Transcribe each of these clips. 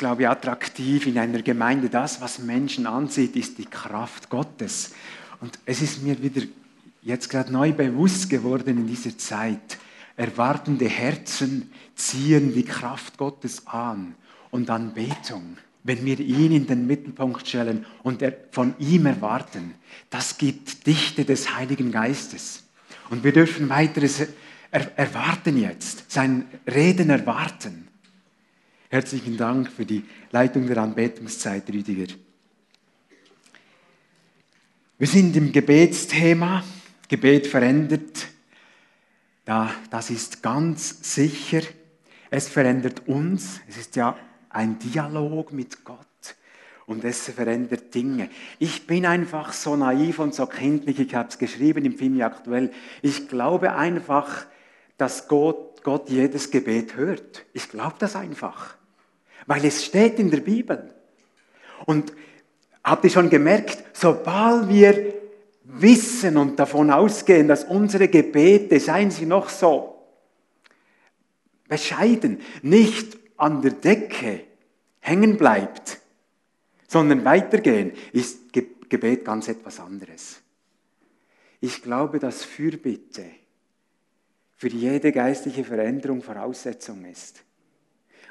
glaube, attraktiv in einer Gemeinde, das, was Menschen ansieht, ist die Kraft Gottes. Und es ist mir wieder jetzt gerade neu bewusst geworden in dieser Zeit. Erwartende Herzen ziehen die Kraft Gottes an und Anbetung. Wenn wir ihn in den Mittelpunkt stellen und von ihm erwarten, das gibt Dichte des Heiligen Geistes. Und wir dürfen weiteres erwarten jetzt, sein Reden erwarten. Herzlichen Dank für die Leitung der Anbetungszeit, Rüdiger. Wir sind im Gebetsthema. Gebet verändert. das ist ganz sicher. Es verändert uns. Es ist ja ein Dialog mit Gott. Und es verändert Dinge. Ich bin einfach so naiv und so kindlich. Ich habe es geschrieben im Film aktuell. Ich glaube einfach, dass Gott, Gott jedes Gebet hört. Ich glaube das einfach. Weil es steht in der Bibel. Und habt ihr schon gemerkt, sobald wir wissen und davon ausgehen, dass unsere Gebete, seien sie noch so bescheiden, nicht an der Decke hängen bleibt, sondern weitergehen, ist Gebet ganz etwas anderes. Ich glaube, dass Fürbitte für jede geistliche Veränderung Voraussetzung ist.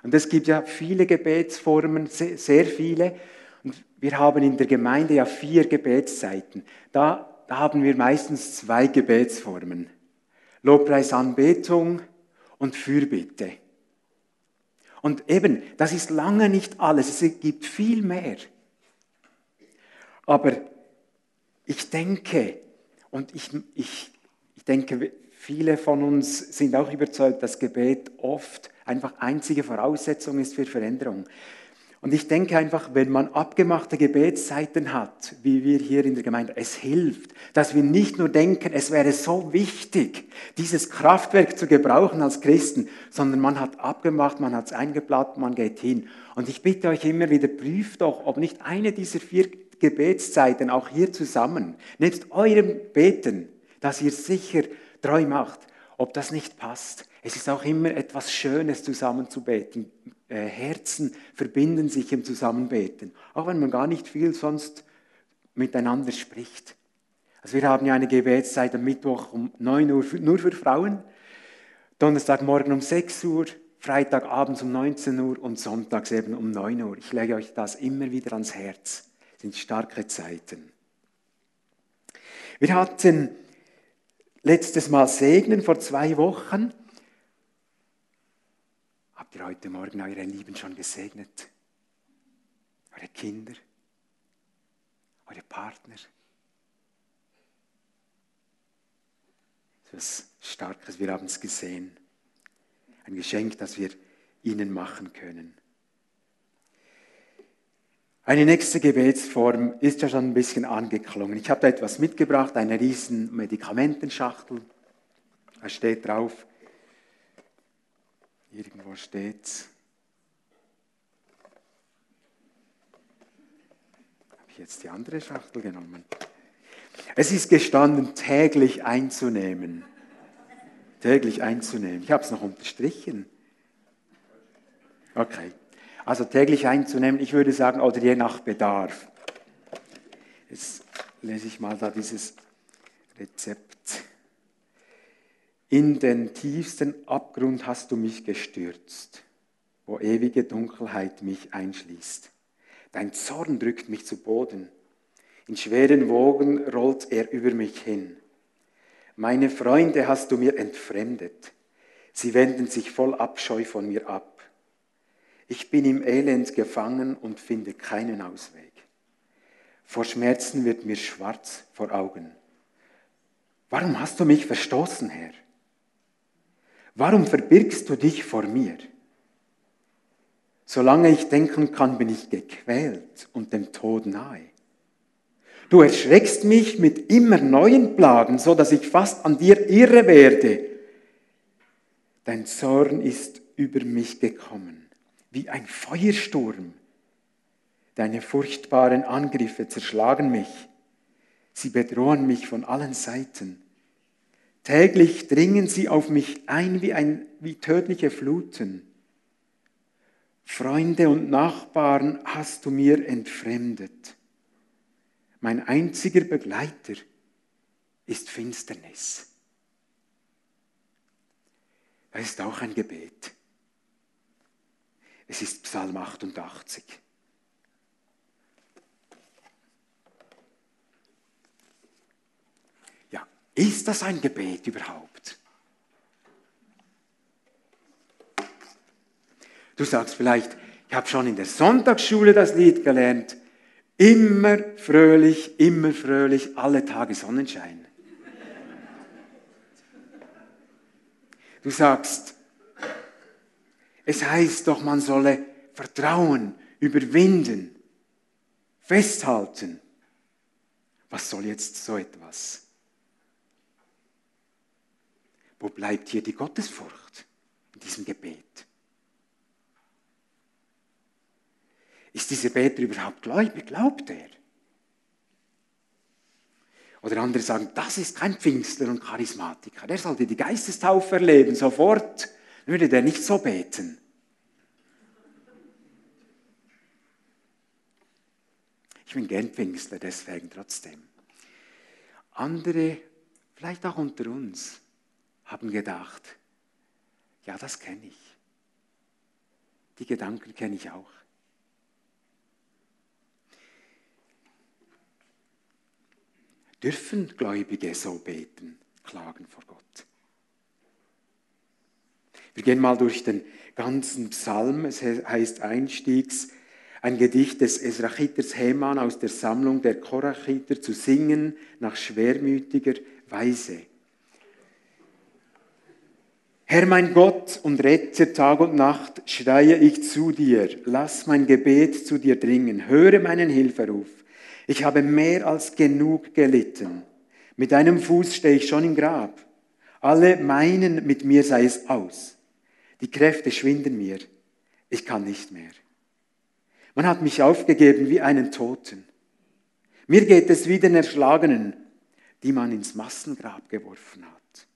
Und es gibt ja viele Gebetsformen, sehr viele. Und wir haben in der Gemeinde ja vier Gebetszeiten. Da, da haben wir meistens zwei Gebetsformen. Lobpreis, Anbetung und Fürbitte. Und eben, das ist lange nicht alles. Es gibt viel mehr. Aber ich denke, und ich, ich, ich denke, viele von uns sind auch überzeugt, dass Gebet oft einfach einzige Voraussetzung ist für Veränderung. Und ich denke einfach, wenn man abgemachte Gebetszeiten hat, wie wir hier in der Gemeinde, es hilft, dass wir nicht nur denken, es wäre so wichtig, dieses Kraftwerk zu gebrauchen als Christen, sondern man hat abgemacht, man hat es eingeplant, man geht hin. Und ich bitte euch immer wieder, prüft doch, ob nicht eine dieser vier Gebetszeiten auch hier zusammen, nebst eurem Beten, dass ihr sicher treu macht, ob das nicht passt. Es ist auch immer etwas Schönes, zusammen zu beten. Äh, Herzen verbinden sich im Zusammenbeten, auch wenn man gar nicht viel sonst miteinander spricht. Also wir haben ja eine Gebetszeit am Mittwoch um 9 Uhr nur für Frauen, Donnerstagmorgen um 6 Uhr, Freitagabends um 19 Uhr und sonntags eben um 9 Uhr. Ich lege euch das immer wieder ans Herz. Das sind starke Zeiten. Wir hatten letztes Mal Segnen vor zwei Wochen. Habt ihr heute Morgen eure Lieben schon gesegnet? Eure Kinder? Eure Partner? Das ist was Starkes, wir haben es gesehen. Ein Geschenk, das wir ihnen machen können. Eine nächste Gebetsform ist ja schon ein bisschen angeklungen. Ich habe da etwas mitgebracht, eine riesen Medikamentenschachtel. Da steht drauf, irgendwo steht es. Habe ich jetzt die andere Schachtel genommen? Es ist gestanden, täglich einzunehmen. Täglich einzunehmen. Ich habe es noch unterstrichen. Okay also täglich einzunehmen, ich würde sagen, oder je nach Bedarf. Jetzt lese ich mal da dieses Rezept. In den tiefsten Abgrund hast du mich gestürzt, wo ewige Dunkelheit mich einschließt. Dein Zorn drückt mich zu Boden. In schweren Wogen rollt er über mich hin. Meine Freunde hast du mir entfremdet. Sie wenden sich voll Abscheu von mir ab. Ich bin im Elend gefangen und finde keinen Ausweg. Vor Schmerzen wird mir schwarz vor Augen. Warum hast du mich verstoßen, Herr? Warum verbirgst du dich vor mir? Solange ich denken kann, bin ich gequält und dem Tod nahe. Du erschreckst mich mit immer neuen Plagen, so dass ich fast an dir irre werde. Dein Zorn ist über mich gekommen wie ein Feuersturm. Deine furchtbaren Angriffe zerschlagen mich. Sie bedrohen mich von allen Seiten. Täglich dringen sie auf mich ein wie, ein, wie tödliche Fluten. Freunde und Nachbarn hast du mir entfremdet. Mein einziger Begleiter ist Finsternis. Das ist auch ein Gebet. Es ist Psalm 88. Ja, ist das ein Gebet überhaupt? Du sagst vielleicht, ich habe schon in der Sonntagsschule das Lied gelernt. Immer fröhlich, immer fröhlich, alle Tage Sonnenschein. Du sagst, es heißt doch, man solle vertrauen, überwinden, festhalten. Was soll jetzt so etwas? Wo bleibt hier die Gottesfurcht in diesem Gebet? Ist dieser Beter überhaupt gläubig? Glaubt er? Oder andere sagen, das ist kein Pfingstler und Charismatiker. Der sollte die Geistestaufe erleben, sofort würde der nicht so beten. Ich bin gern deswegen trotzdem. Andere, vielleicht auch unter uns, haben gedacht, ja, das kenne ich. Die Gedanken kenne ich auch. Dürfen Gläubige so beten, klagen vor Gott? Wir gehen mal durch den ganzen Psalm. Es heißt einstiegs ein Gedicht des Esrachiters Heman aus der Sammlung der Korachiter zu singen nach schwermütiger Weise. Herr mein Gott und Retter, Tag und Nacht schreie ich zu dir. Lass mein Gebet zu dir dringen. Höre meinen Hilferuf. Ich habe mehr als genug gelitten. Mit einem Fuß stehe ich schon im Grab. Alle meinen, mit mir sei es aus. Die Kräfte schwinden mir. Ich kann nicht mehr. Man hat mich aufgegeben wie einen Toten. Mir geht es wie den Erschlagenen, die man ins Massengrab geworfen hat.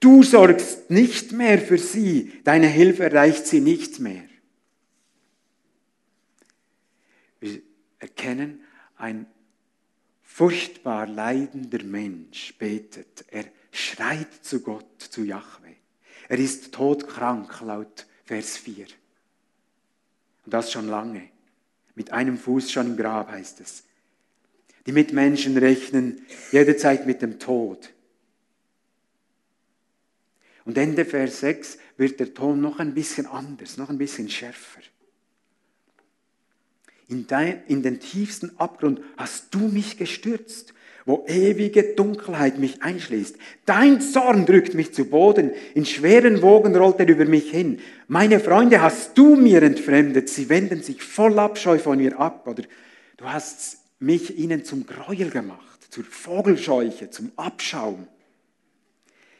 Du sorgst nicht mehr für sie, deine Hilfe erreicht sie nicht mehr. Wir erkennen, ein furchtbar leidender Mensch betet. Er schreit zu Gott, zu Yahweh. Er ist todkrank, laut Vers 4. Und das schon lange. Mit einem Fuß schon im Grab heißt es. Die Mitmenschen rechnen jederzeit mit dem Tod. Und Ende Vers 6 wird der Ton noch ein bisschen anders, noch ein bisschen schärfer. In, dein, in den tiefsten Abgrund hast du mich gestürzt wo ewige Dunkelheit mich einschließt. Dein Zorn drückt mich zu Boden, in schweren Wogen rollt er über mich hin. Meine Freunde hast du mir entfremdet, sie wenden sich voll Abscheu von mir ab, oder du hast mich ihnen zum Gräuel gemacht, zur Vogelscheuche, zum Abschaum.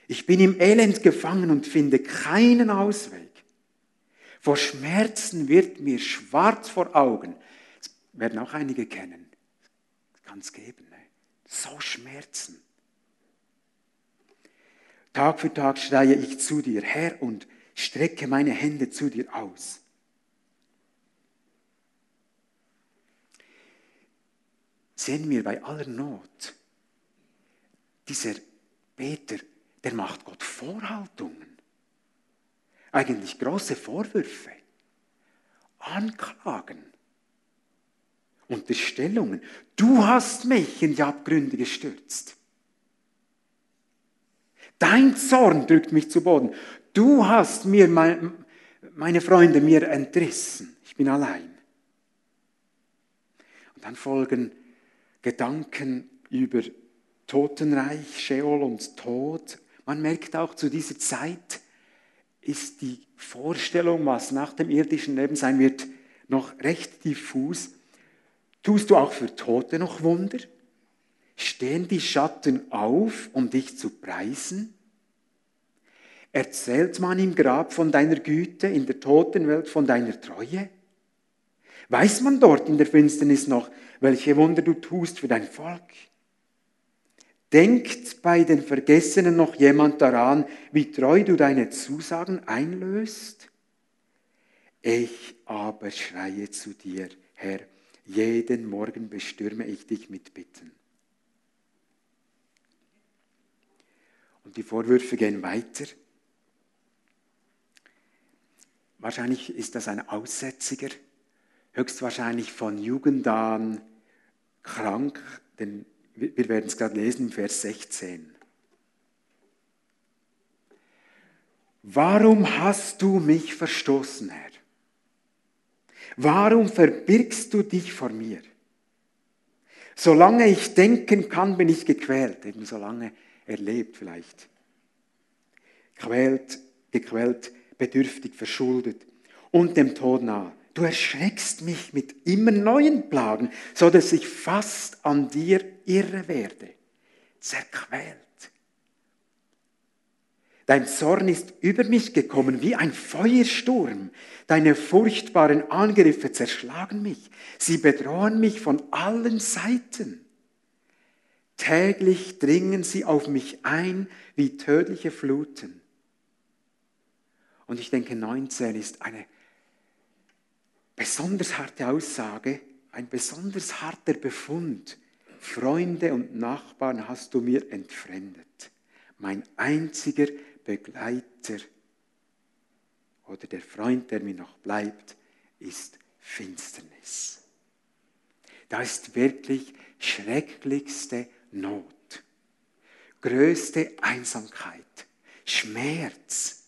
Ich bin im Elend gefangen und finde keinen Ausweg. Vor Schmerzen wird mir schwarz vor Augen. Das werden auch einige kennen. Kann es geben so Schmerzen. Tag für Tag schreie ich zu dir, Herr, und strecke meine Hände zu dir aus. Sehen wir bei aller Not, dieser Beter, der macht Gott Vorhaltungen, eigentlich große Vorwürfe, Anklagen. Unterstellungen. Du hast mich in die Abgründe gestürzt. Dein Zorn drückt mich zu Boden. Du hast mir meine Freunde mir entrissen. Ich bin allein. Und dann folgen Gedanken über Totenreich, Sheol und Tod. Man merkt auch zu dieser Zeit ist die Vorstellung, was nach dem irdischen Leben sein wird, noch recht diffus. Tust du auch für Tote noch Wunder? Stehen die Schatten auf, um dich zu preisen? Erzählt man im Grab von deiner Güte, in der Totenwelt von deiner Treue? Weiß man dort in der Finsternis noch, welche Wunder du tust für dein Volk? Denkt bei den Vergessenen noch jemand daran, wie treu du deine Zusagen einlöst? Ich aber schreie zu dir, Herr, jeden Morgen bestürme ich dich mit Bitten. Und die Vorwürfe gehen weiter. Wahrscheinlich ist das ein Aussätziger, höchstwahrscheinlich von Jugend an krank, denn wir werden es gerade lesen im Vers 16. Warum hast du mich verstoßen, Herr? Warum verbirgst du dich vor mir? Solange ich denken kann, bin ich gequält, eben solange er lebt vielleicht. Quält, gequält, bedürftig, verschuldet und dem Tod nahe. Du erschreckst mich mit immer neuen Plagen, so dass ich fast an dir irre werde, zerquält. Dein Zorn ist über mich gekommen wie ein Feuersturm. Deine furchtbaren Angriffe zerschlagen mich. Sie bedrohen mich von allen Seiten. Täglich dringen sie auf mich ein wie tödliche Fluten. Und ich denke, 19 ist eine besonders harte Aussage, ein besonders harter Befund. Freunde und Nachbarn hast du mir entfremdet. Mein einziger Begleiter oder der Freund, der mir noch bleibt, ist Finsternis. Da ist wirklich schrecklichste Not, größte Einsamkeit, Schmerz,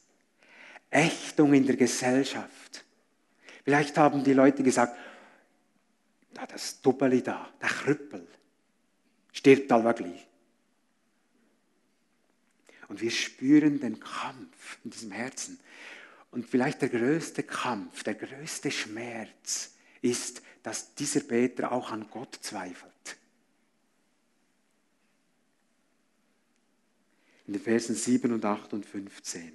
Ächtung in der Gesellschaft. Vielleicht haben die Leute gesagt, da das Dubbeli da, der Krüppel, stirbt allweglich. Und wir spüren den Kampf in diesem Herzen. Und vielleicht der größte Kampf, der größte Schmerz ist, dass dieser Beter auch an Gott zweifelt. In den Versen 7 und 8 und 15.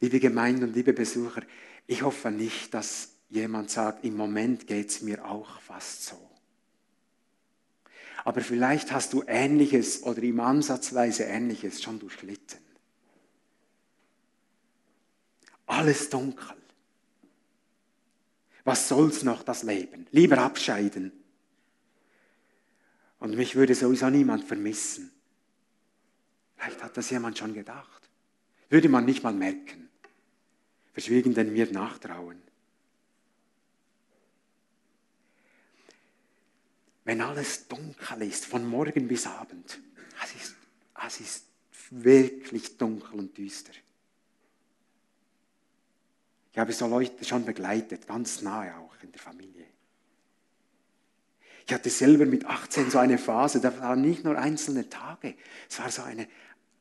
Liebe Gemeinde und liebe Besucher, ich hoffe nicht, dass jemand sagt, im Moment geht es mir auch fast so aber vielleicht hast du Ähnliches oder im Ansatzweise Ähnliches schon durchlitten. Alles dunkel. Was soll's noch das Leben? Lieber abscheiden. Und mich würde sowieso niemand vermissen. Vielleicht hat das jemand schon gedacht. Würde man nicht mal merken. Verschwiegen denn mir nachtrauen. Wenn alles dunkel ist, von morgen bis Abend. Es ist, es ist wirklich dunkel und düster. Ich habe so Leute schon begleitet, ganz nahe auch in der Familie. Ich hatte selber mit 18 so eine Phase, da waren nicht nur einzelne Tage, es war so eine,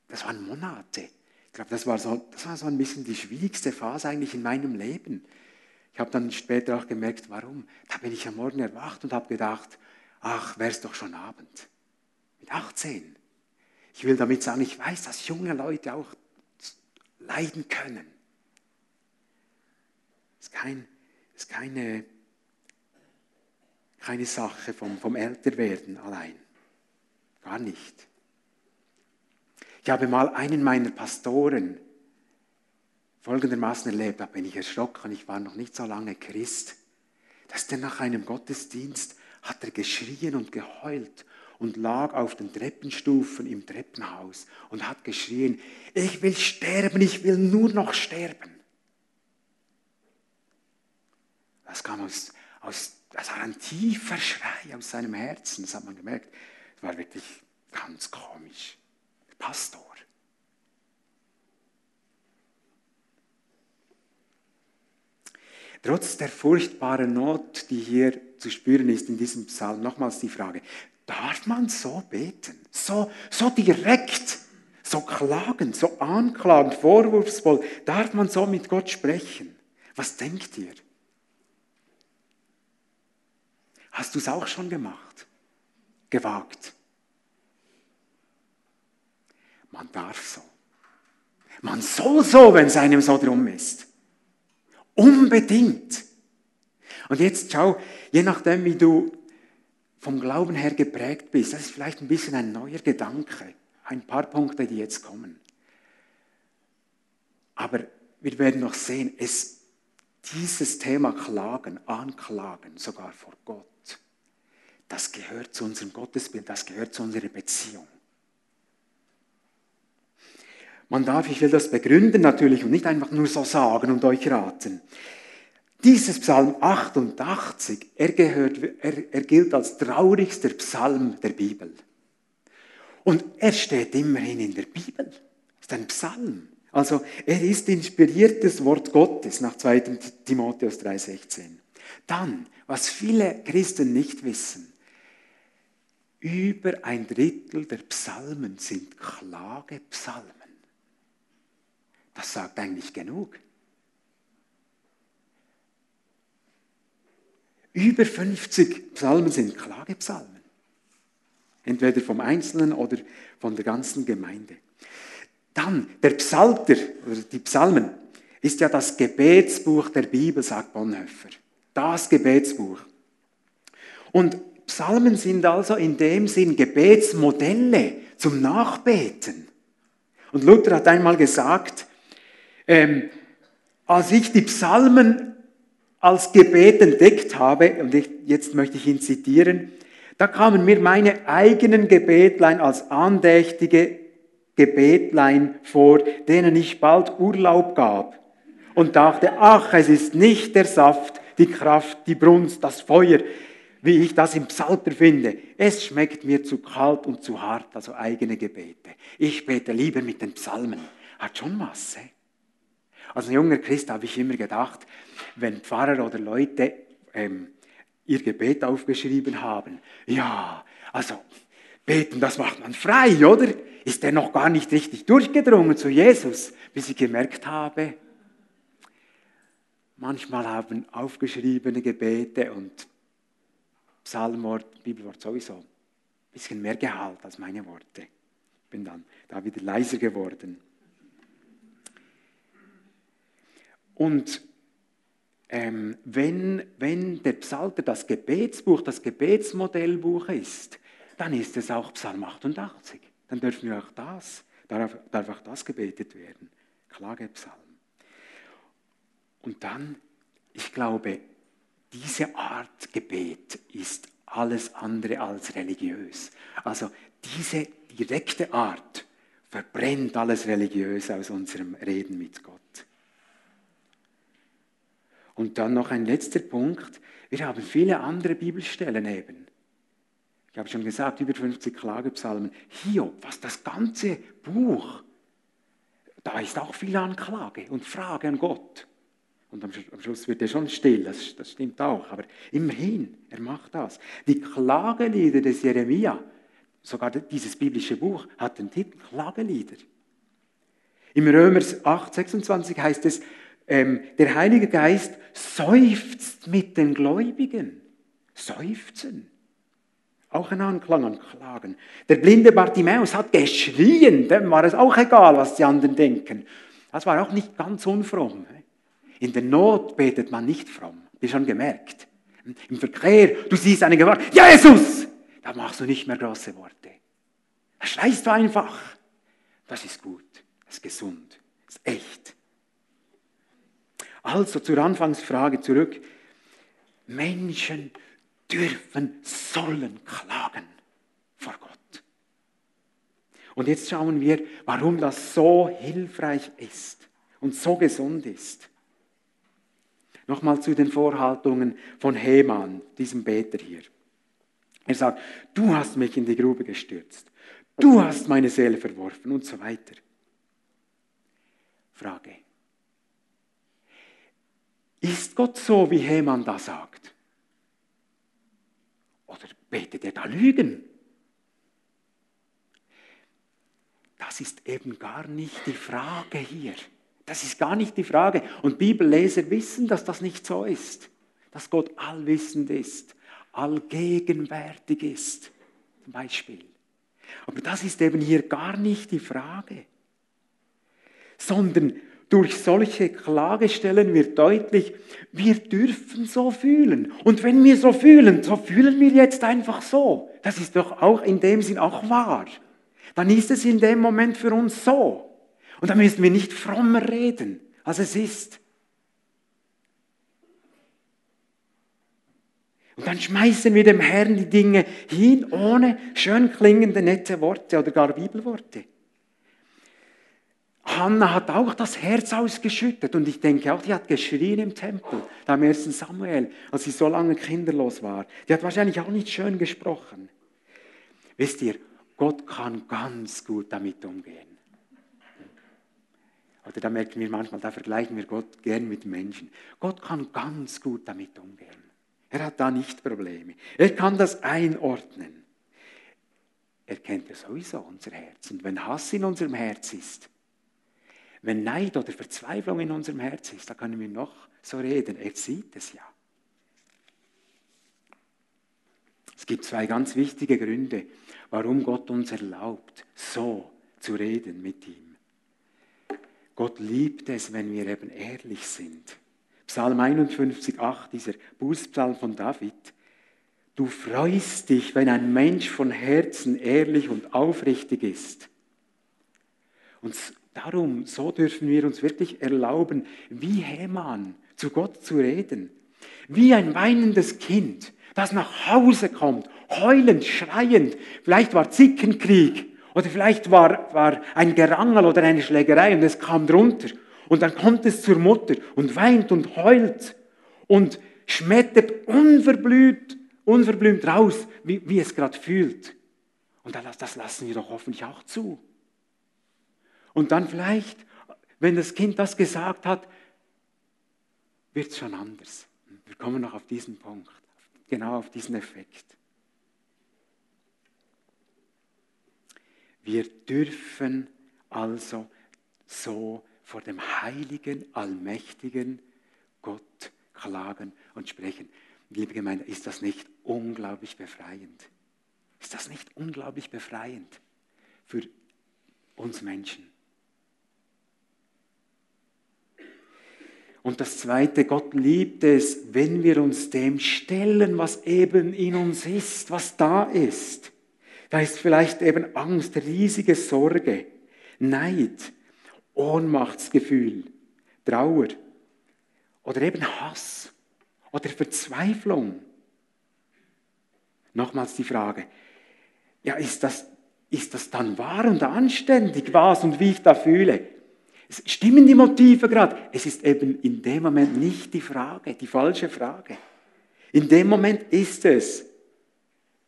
das waren Monate. Ich glaube, das war, so, das war so ein bisschen die schwierigste Phase eigentlich in meinem Leben. Ich habe dann später auch gemerkt, warum. Da bin ich am Morgen erwacht und habe gedacht, ach, wäre es doch schon Abend. Mit 18. Ich will damit sagen, ich weiß, dass junge Leute auch leiden können. Es ist, kein, ist keine, keine Sache vom, vom Älterwerden allein. Gar nicht. Ich habe mal einen meiner Pastoren folgendermaßen erlebt, da bin ich erschrocken, ich war noch nicht so lange Christ, dass der nach einem Gottesdienst hat er geschrien und geheult und lag auf den Treppenstufen im Treppenhaus und hat geschrien, ich will sterben, ich will nur noch sterben. Das kam aus, aus das war ein tiefer Schrei aus seinem Herzen, das hat man gemerkt. Das war wirklich ganz komisch. Pastor. Trotz der furchtbaren Not, die hier zu spüren ist in diesem Psalm, nochmals die Frage, darf man so beten? So, so direkt, so klagend, so anklagend, vorwurfsvoll, darf man so mit Gott sprechen? Was denkt ihr? Hast du es auch schon gemacht? Gewagt? Man darf so. Man soll so, wenn es einem so drum ist. Unbedingt. Und jetzt schau, je nachdem, wie du vom Glauben her geprägt bist, das ist vielleicht ein bisschen ein neuer Gedanke. Ein paar Punkte, die jetzt kommen. Aber wir werden noch sehen, es, dieses Thema Klagen, Anklagen, sogar vor Gott, das gehört zu unserem Gottesbild, das gehört zu unserer Beziehung. Man darf, ich will das begründen natürlich und nicht einfach nur so sagen und euch raten. Dieses Psalm 88, er, gehört, er, er gilt als traurigster Psalm der Bibel. Und er steht immerhin in der Bibel. Ist ein Psalm. Also er ist inspiriertes Wort Gottes nach 2. Timotheus 3,16. Dann, was viele Christen nicht wissen, über ein Drittel der Psalmen sind Klagepsalmen. Das sagt eigentlich genug. Über 50 Psalmen sind Klagepsalmen. Entweder vom Einzelnen oder von der ganzen Gemeinde. Dann, der Psalter, oder die Psalmen, ist ja das Gebetsbuch der Bibel, sagt Bonhoeffer. Das Gebetsbuch. Und Psalmen sind also in dem Sinn Gebetsmodelle zum Nachbeten. Und Luther hat einmal gesagt, ähm, als ich die Psalmen als Gebet entdeckt habe, und ich, jetzt möchte ich ihn zitieren, da kamen mir meine eigenen Gebetlein als andächtige Gebetlein vor, denen ich bald Urlaub gab und dachte, ach, es ist nicht der Saft, die Kraft, die Brunst, das Feuer, wie ich das im Psalter finde. Es schmeckt mir zu kalt und zu hart, also eigene Gebete. Ich bete lieber mit den Psalmen. Hat schon was. Als junger Christ habe ich immer gedacht, wenn Pfarrer oder Leute ähm, ihr Gebet aufgeschrieben haben, ja, also beten, das macht man frei, oder? Ist er noch gar nicht richtig durchgedrungen zu Jesus, bis ich gemerkt habe, manchmal haben aufgeschriebene Gebete und Psalmwort, Bibelwort sowieso ein bisschen mehr Gehalt als meine Worte. Bin dann da wieder leiser geworden. Und ähm, wenn, wenn der Psalter das Gebetsbuch, das Gebetsmodellbuch ist, dann ist es auch Psalm 88. Dann dürfen wir auch das, darf, darf auch das gebetet werden. Klagepsalm. Und dann, ich glaube, diese Art Gebet ist alles andere als religiös. Also diese direkte Art verbrennt alles religiös aus unserem Reden mit Gott. Und dann noch ein letzter Punkt. Wir haben viele andere Bibelstellen eben. Ich habe schon gesagt, über 50 Klagepsalmen. Hiob, was das ganze Buch, da ist auch viel Anklage und Frage an Gott. Und am Schluss wird er schon still, das, das stimmt auch. Aber immerhin, er macht das. Die Klagelieder des Jeremia, sogar dieses biblische Buch, hat den Titel Klagelieder. Im Römer 8, 26 heißt es, ähm, der Heilige Geist seufzt mit den Gläubigen. Seufzen. Auch ein Anklang an Klagen. Der blinde Bartimäus hat geschrien, dem war es auch egal, was die anderen denken. Das war auch nicht ganz unfromm. In der Not betet man nicht fromm. Ihr schon gemerkt? Im Verkehr, du siehst eine Gefahr, Jesus! Da machst du nicht mehr große Worte. Da schreist du einfach. Das ist gut, das ist gesund, das ist echt. Also zur Anfangsfrage zurück. Menschen dürfen, sollen klagen vor Gott. Und jetzt schauen wir, warum das so hilfreich ist und so gesund ist. Nochmal zu den Vorhaltungen von Heman, diesem Beter hier. Er sagt, du hast mich in die Grube gestürzt, du hast meine Seele verworfen und so weiter. Frage, ist Gott so, wie Heman da sagt? Oder betet er da Lügen? Das ist eben gar nicht die Frage hier. Das ist gar nicht die Frage. Und Bibelleser wissen, dass das nicht so ist. Dass Gott allwissend ist, allgegenwärtig ist, zum Beispiel. Aber das ist eben hier gar nicht die Frage. Sondern durch solche Klagestellen wird deutlich, wir dürfen so fühlen. Und wenn wir so fühlen, so fühlen wir jetzt einfach so. Das ist doch auch in dem Sinn auch wahr. Dann ist es in dem Moment für uns so. Und dann müssen wir nicht frommer reden, als es ist. Und dann schmeißen wir dem Herrn die Dinge hin, ohne schön klingende, nette Worte oder gar Bibelworte. Hannah hat auch das Herz ausgeschüttet und ich denke auch, die hat geschrien im Tempel, da im ersten Samuel, als sie so lange kinderlos war. Die hat wahrscheinlich auch nicht schön gesprochen. Wisst ihr, Gott kann ganz gut damit umgehen. Oder da merken wir manchmal, da vergleichen wir Gott gern mit Menschen. Gott kann ganz gut damit umgehen. Er hat da nicht Probleme. Er kann das einordnen. Er kennt ja sowieso unser Herz. Und wenn Hass in unserem Herz ist, wenn Neid oder Verzweiflung in unserem Herz ist, da können wir noch so reden. Er sieht es ja. Es gibt zwei ganz wichtige Gründe, warum Gott uns erlaubt, so zu reden mit ihm. Gott liebt es, wenn wir eben ehrlich sind. Psalm 51, 8, dieser Bußpsalm von David. Du freust dich, wenn ein Mensch von Herzen ehrlich und aufrichtig ist. Und darum, so dürfen wir uns wirklich erlauben, wie Heman zu Gott zu reden. Wie ein weinendes Kind, das nach Hause kommt, heulend, schreiend. Vielleicht war Zickenkrieg oder vielleicht war, war ein Gerangel oder eine Schlägerei und es kam drunter. Und dann kommt es zur Mutter und weint und heult und schmettert unverblüht, unverblümt raus, wie, wie es gerade fühlt. Und das, das lassen wir doch hoffentlich auch zu. Und dann vielleicht, wenn das Kind das gesagt hat, wird es schon anders. Wir kommen noch auf diesen Punkt, genau auf diesen Effekt. Wir dürfen also so vor dem heiligen, allmächtigen Gott klagen und sprechen. Liebe Gemeinde, ist das nicht unglaublich befreiend? Ist das nicht unglaublich befreiend für uns Menschen? Und das Zweite, Gott liebt es, wenn wir uns dem stellen, was eben in uns ist, was da ist. Da ist vielleicht eben Angst, riesige Sorge, Neid, Ohnmachtsgefühl, Trauer oder eben Hass oder Verzweiflung. Nochmals die Frage, ja, ist das, ist das dann wahr und anständig, was und wie ich da fühle? Stimmen die Motive gerade? Es ist eben in dem Moment nicht die Frage, die falsche Frage. In dem Moment ist es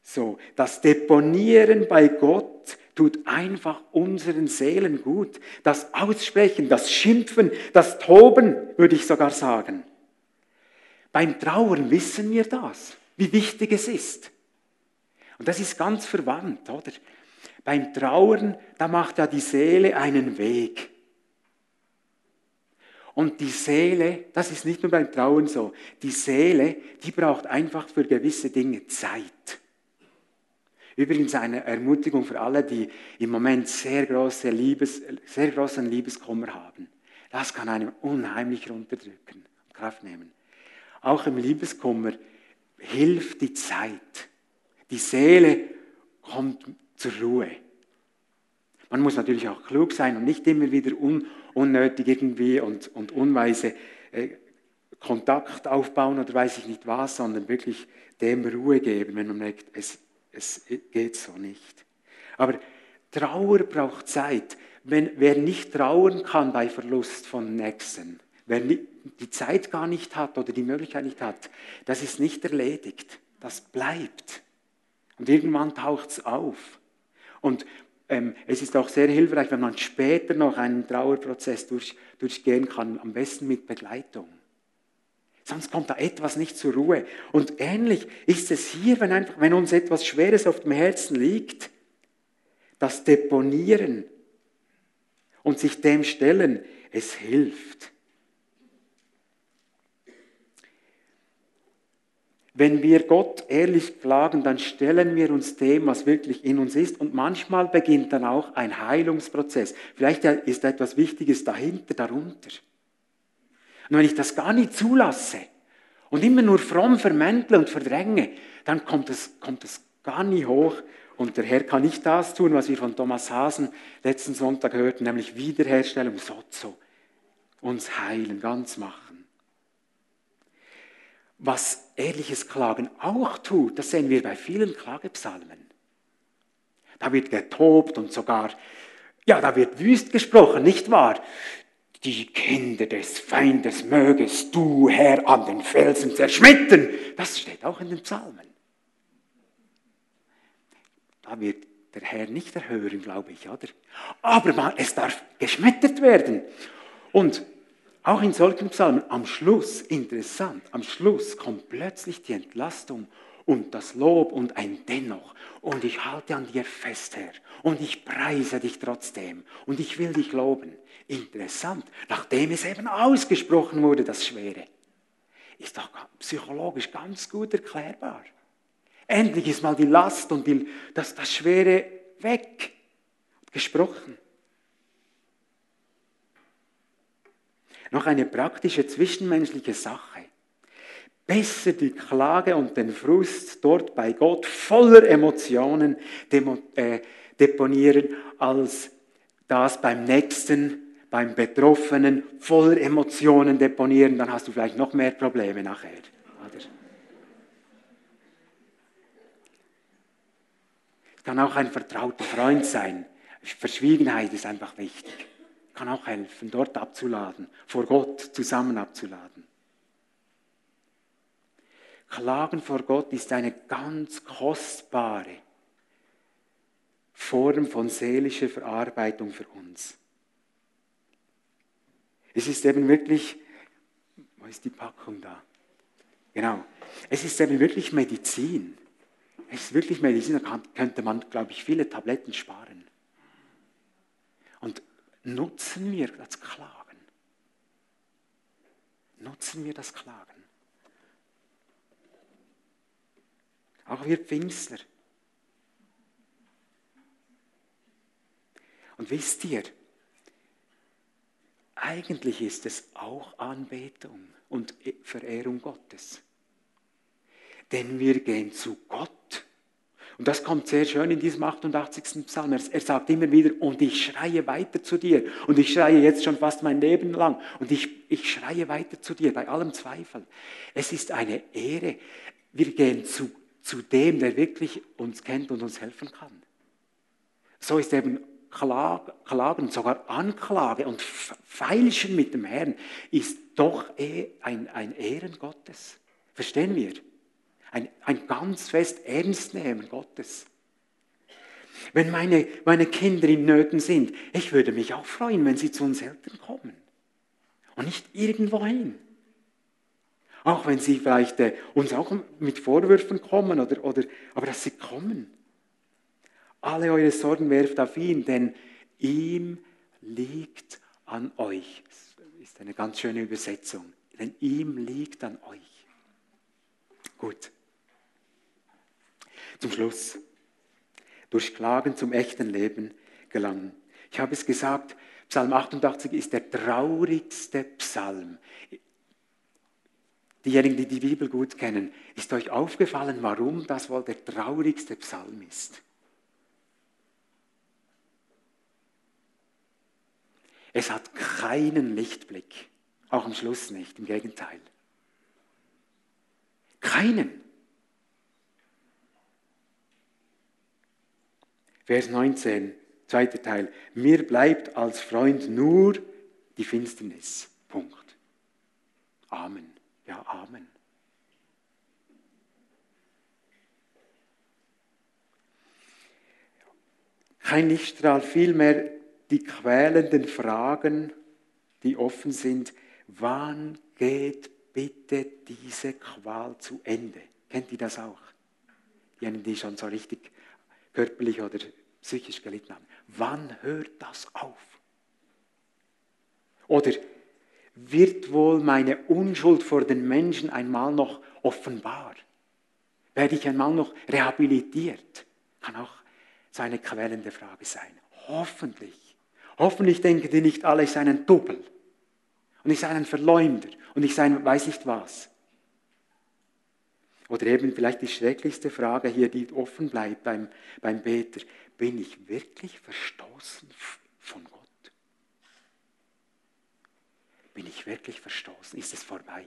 so. Das Deponieren bei Gott tut einfach unseren Seelen gut. Das Aussprechen, das Schimpfen, das Toben, würde ich sogar sagen. Beim Trauern wissen wir das, wie wichtig es ist. Und das ist ganz verwandt, oder? Beim Trauern, da macht ja die Seele einen Weg. Und die Seele, das ist nicht nur beim Trauen so, die Seele, die braucht einfach für gewisse Dinge Zeit. Übrigens eine Ermutigung für alle, die im Moment sehr, große Liebes, sehr großen Liebeskummer haben. Das kann einem unheimlich runterdrücken und Kraft nehmen. Auch im Liebeskummer hilft die Zeit. Die Seele kommt zur Ruhe. Man muss natürlich auch klug sein und nicht immer wieder un unnötig irgendwie und, und unweise äh, Kontakt aufbauen oder weiß ich nicht was, sondern wirklich dem Ruhe geben, wenn man merkt, es, es geht so nicht. Aber Trauer braucht Zeit. Wenn, wer nicht trauern kann bei Verlust von Nächsten, wer die Zeit gar nicht hat oder die Möglichkeit nicht hat, das ist nicht erledigt. Das bleibt. Und irgendwann taucht es auf. Und ähm, es ist auch sehr hilfreich, wenn man später noch einen Trauerprozess durch, durchgehen kann, am besten mit Begleitung. Sonst kommt da etwas nicht zur Ruhe. Und ähnlich ist es hier, wenn, einfach, wenn uns etwas Schweres auf dem Herzen liegt, das Deponieren und sich dem stellen, es hilft. Wenn wir Gott ehrlich klagen, dann stellen wir uns dem, was wirklich in uns ist. Und manchmal beginnt dann auch ein Heilungsprozess. Vielleicht ist etwas Wichtiges dahinter, darunter. Und wenn ich das gar nicht zulasse und immer nur fromm vermäntle und verdränge, dann kommt es, kommt es gar nie hoch. Und der Herr kann nicht das tun, was wir von Thomas Hasen letzten Sonntag hörten, nämlich Wiederherstellung, Sozo, uns heilen, ganz machen. Was ehrliches Klagen auch tut, das sehen wir bei vielen Klagepsalmen. Da wird getobt und sogar, ja, da wird wüst gesprochen, nicht wahr? Die Kinder des Feindes mögest du, Herr, an den Felsen zerschmettern. Das steht auch in den Psalmen. Da wird der Herr nicht erhören, glaube ich, oder? Aber es darf geschmettert werden. Und auch in solchen Psalmen, am Schluss, interessant, am Schluss kommt plötzlich die Entlastung und das Lob und ein Dennoch. Und ich halte an dir fest, Herr. Und ich preise dich trotzdem. Und ich will dich loben. Interessant, nachdem es eben ausgesprochen wurde, das Schwere. Ist doch psychologisch ganz gut erklärbar. Endlich ist mal die Last und die, das, das Schwere weg. Gesprochen. Noch eine praktische zwischenmenschliche Sache. Besser die Klage und den Frust dort bei Gott voller Emotionen äh, deponieren, als das beim Nächsten, beim Betroffenen voller Emotionen deponieren. Dann hast du vielleicht noch mehr Probleme nachher. Kann auch ein vertrauter Freund sein. Verschwiegenheit ist einfach wichtig kann auch helfen, dort abzuladen, vor Gott zusammen abzuladen. Klagen vor Gott ist eine ganz kostbare Form von seelischer Verarbeitung für uns. Es ist eben wirklich, wo ist die Packung da? Genau, es ist eben wirklich Medizin. Es ist wirklich Medizin, da könnte man, glaube ich, viele Tabletten sparen. Nutzen wir das Klagen. Nutzen wir das Klagen. Auch wir Pfingstler. Und wisst ihr, eigentlich ist es auch Anbetung und Verehrung Gottes. Denn wir gehen zu Gott und das kommt sehr schön in diesem 88. Psalm. Er, sagt immer wieder, und ich schreie weiter zu dir. Und ich schreie jetzt schon fast mein Leben lang. Und ich, ich schreie weiter zu dir, bei allem Zweifel. Es ist eine Ehre. Wir gehen zu, zu dem, der wirklich uns kennt und uns helfen kann. So ist eben Klagen, sogar Anklage und Feilschen mit dem Herrn, ist doch eh ein, ein Ehren Gottes. Verstehen wir? Ein, ein ganz fest Ernstnehmen Gottes. Wenn meine, meine Kinder in Nöten sind, ich würde mich auch freuen, wenn sie zu uns Eltern kommen. Und nicht irgendwo hin. Auch wenn sie vielleicht äh, uns auch mit Vorwürfen kommen, oder, oder, aber dass sie kommen. Alle eure Sorgen werft auf ihn, denn ihm liegt an euch. Das ist eine ganz schöne Übersetzung. Denn ihm liegt an euch. Gut. Zum Schluss. Durch Klagen zum echten Leben gelangen. Ich habe es gesagt, Psalm 88 ist der traurigste Psalm. Diejenigen, die die Bibel gut kennen, ist euch aufgefallen, warum das wohl der traurigste Psalm ist? Es hat keinen Lichtblick, auch am Schluss nicht, im Gegenteil. Keinen. Vers 19, zweiter Teil. Mir bleibt als Freund nur die Finsternis. Punkt. Amen. Ja, Amen. Kein Lichtstrahl, vielmehr die quälenden Fragen, die offen sind. Wann geht bitte diese Qual zu Ende? Kennt ihr das auch? Diejenigen, die schon so richtig körperlich oder psychisch gelitten haben. Wann hört das auf? Oder wird wohl meine Unschuld vor den Menschen einmal noch offenbar? Werde ich einmal noch rehabilitiert? Kann auch so eine quälende Frage sein. Hoffentlich. Hoffentlich denken die nicht alle, ich sei ein Doppel. Und ich sei ein Verleumder. Und ich sei weiß nicht was. Oder eben vielleicht die schrecklichste Frage hier, die offen bleibt beim, beim Beter. Bin ich wirklich verstoßen von Gott? Bin ich wirklich verstoßen? Ist es vorbei?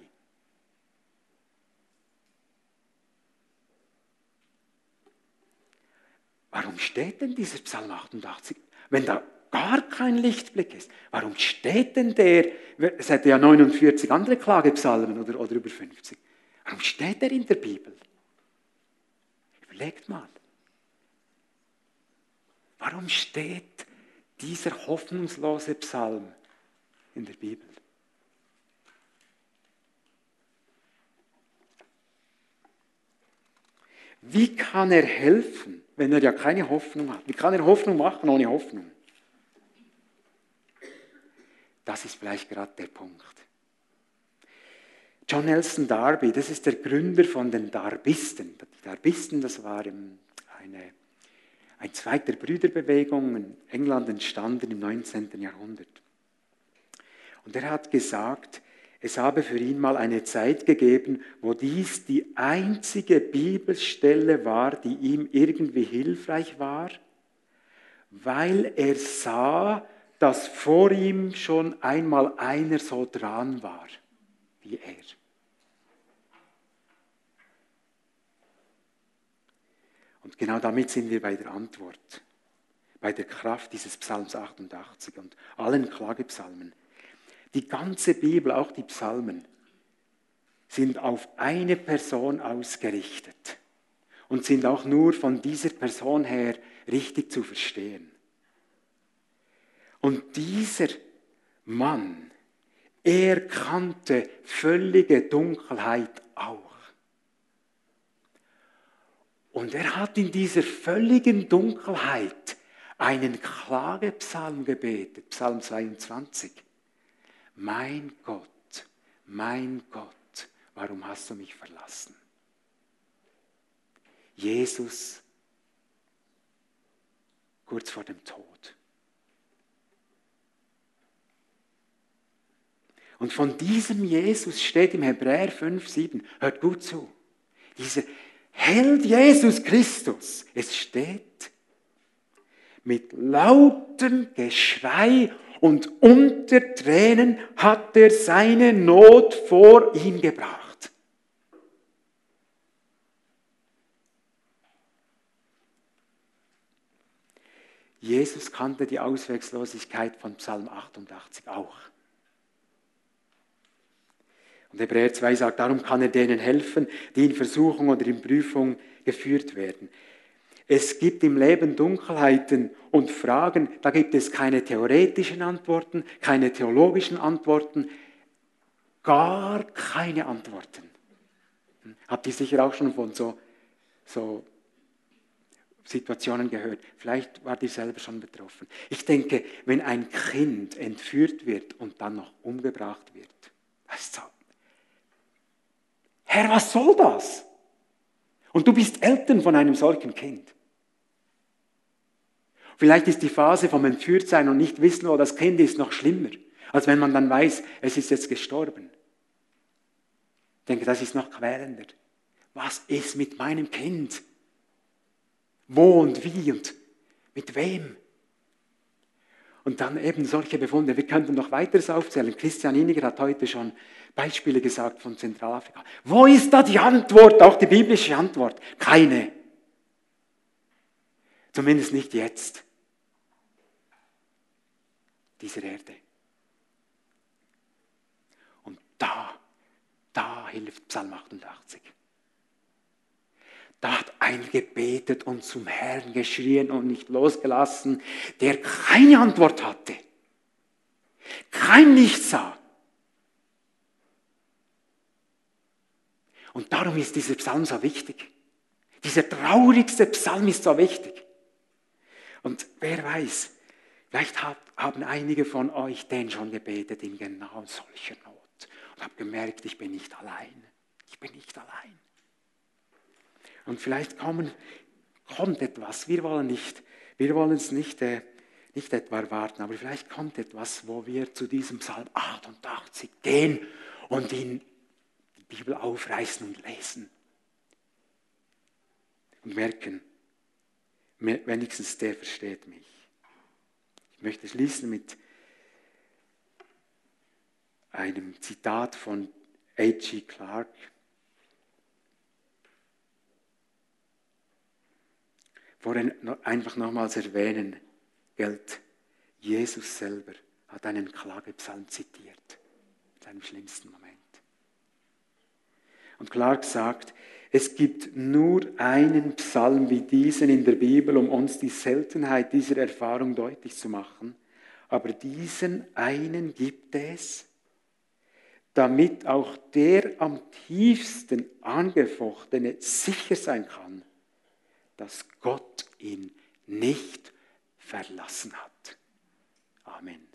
Warum steht denn dieser Psalm 88, wenn da gar kein Lichtblick ist? Warum steht denn der, es hätte ja 49 andere Klagepsalmen oder, oder über 50 warum steht der in der Bibel? Überlegt mal. Warum steht dieser hoffnungslose Psalm in der Bibel? Wie kann er helfen, wenn er ja keine Hoffnung hat? Wie kann er Hoffnung machen ohne Hoffnung? Das ist vielleicht gerade der Punkt. John Nelson Darby, das ist der Gründer von den Darbisten. Die Darbisten, das war eine, ein Zweig der Brüderbewegung in England entstanden im 19. Jahrhundert. Und er hat gesagt, es habe für ihn mal eine Zeit gegeben, wo dies die einzige Bibelstelle war, die ihm irgendwie hilfreich war, weil er sah, dass vor ihm schon einmal einer so dran war wie er. Und genau damit sind wir bei der Antwort, bei der Kraft dieses Psalms 88 und allen Klagepsalmen. Die ganze Bibel, auch die Psalmen, sind auf eine Person ausgerichtet und sind auch nur von dieser Person her richtig zu verstehen. Und dieser Mann, er kannte völlige Dunkelheit auch. Und er hat in dieser völligen Dunkelheit einen Klagepsalm gebetet, Psalm 22. Mein Gott, mein Gott, warum hast du mich verlassen? Jesus kurz vor dem Tod. Und von diesem Jesus steht im Hebräer 5, 7, hört gut zu, dieser Held Jesus Christus, es steht, mit lautem Geschrei und unter Tränen hat er seine Not vor ihm gebracht. Jesus kannte die Ausweglosigkeit von Psalm 88 auch. Und Hebräer 2 sagt, darum kann er denen helfen, die in Versuchung oder in Prüfung geführt werden. Es gibt im Leben Dunkelheiten und Fragen, da gibt es keine theoretischen Antworten, keine theologischen Antworten, gar keine Antworten. Habt ihr sicher auch schon von so, so Situationen gehört. Vielleicht wart ihr selber schon betroffen. Ich denke, wenn ein Kind entführt wird und dann noch umgebracht wird, das ist so Herr, was soll das? Und du bist Eltern von einem solchen Kind. Vielleicht ist die Phase vom Entführtsein und nicht wissen, wo das Kind ist, noch schlimmer, als wenn man dann weiß, es ist jetzt gestorben. Ich denke, das ist noch quälender. Was ist mit meinem Kind? Wo und wie und mit wem? Und dann eben solche Befunde. Wir könnten noch weiteres aufzählen. Christian Iniger hat heute schon Beispiele gesagt von Zentralafrika. Wo ist da die Antwort, auch die biblische Antwort? Keine. Zumindest nicht jetzt. Dieser Erde. Und da, da hilft Psalm 88. Da hat einer gebetet und zum Herrn geschrien und nicht losgelassen, der keine Antwort hatte, kein Licht sah. Und darum ist dieser Psalm so wichtig. Dieser traurigste Psalm ist so wichtig. Und wer weiß, vielleicht haben einige von euch den schon gebetet in genau solcher Not und haben gemerkt, ich bin nicht allein. Ich bin nicht allein. Und vielleicht kommen, kommt etwas. Wir wollen nicht, wir wollen es nicht, äh, nicht etwa erwarten, aber vielleicht kommt etwas, wo wir zu diesem Psalm 88 gehen und ihn die Bibel aufreißen und lesen. Und merken, wenigstens der versteht mich. Ich möchte schließen mit einem Zitat von H.G. Clark. Vorhin einfach nochmals erwähnen, gilt, Jesus selber hat einen Klagepsalm zitiert, in seinem schlimmsten Moment. Und klar gesagt, es gibt nur einen Psalm wie diesen in der Bibel, um uns die Seltenheit dieser Erfahrung deutlich zu machen. Aber diesen einen gibt es, damit auch der am tiefsten angefochtene sicher sein kann, dass Gott ihn nicht verlassen hat. Amen.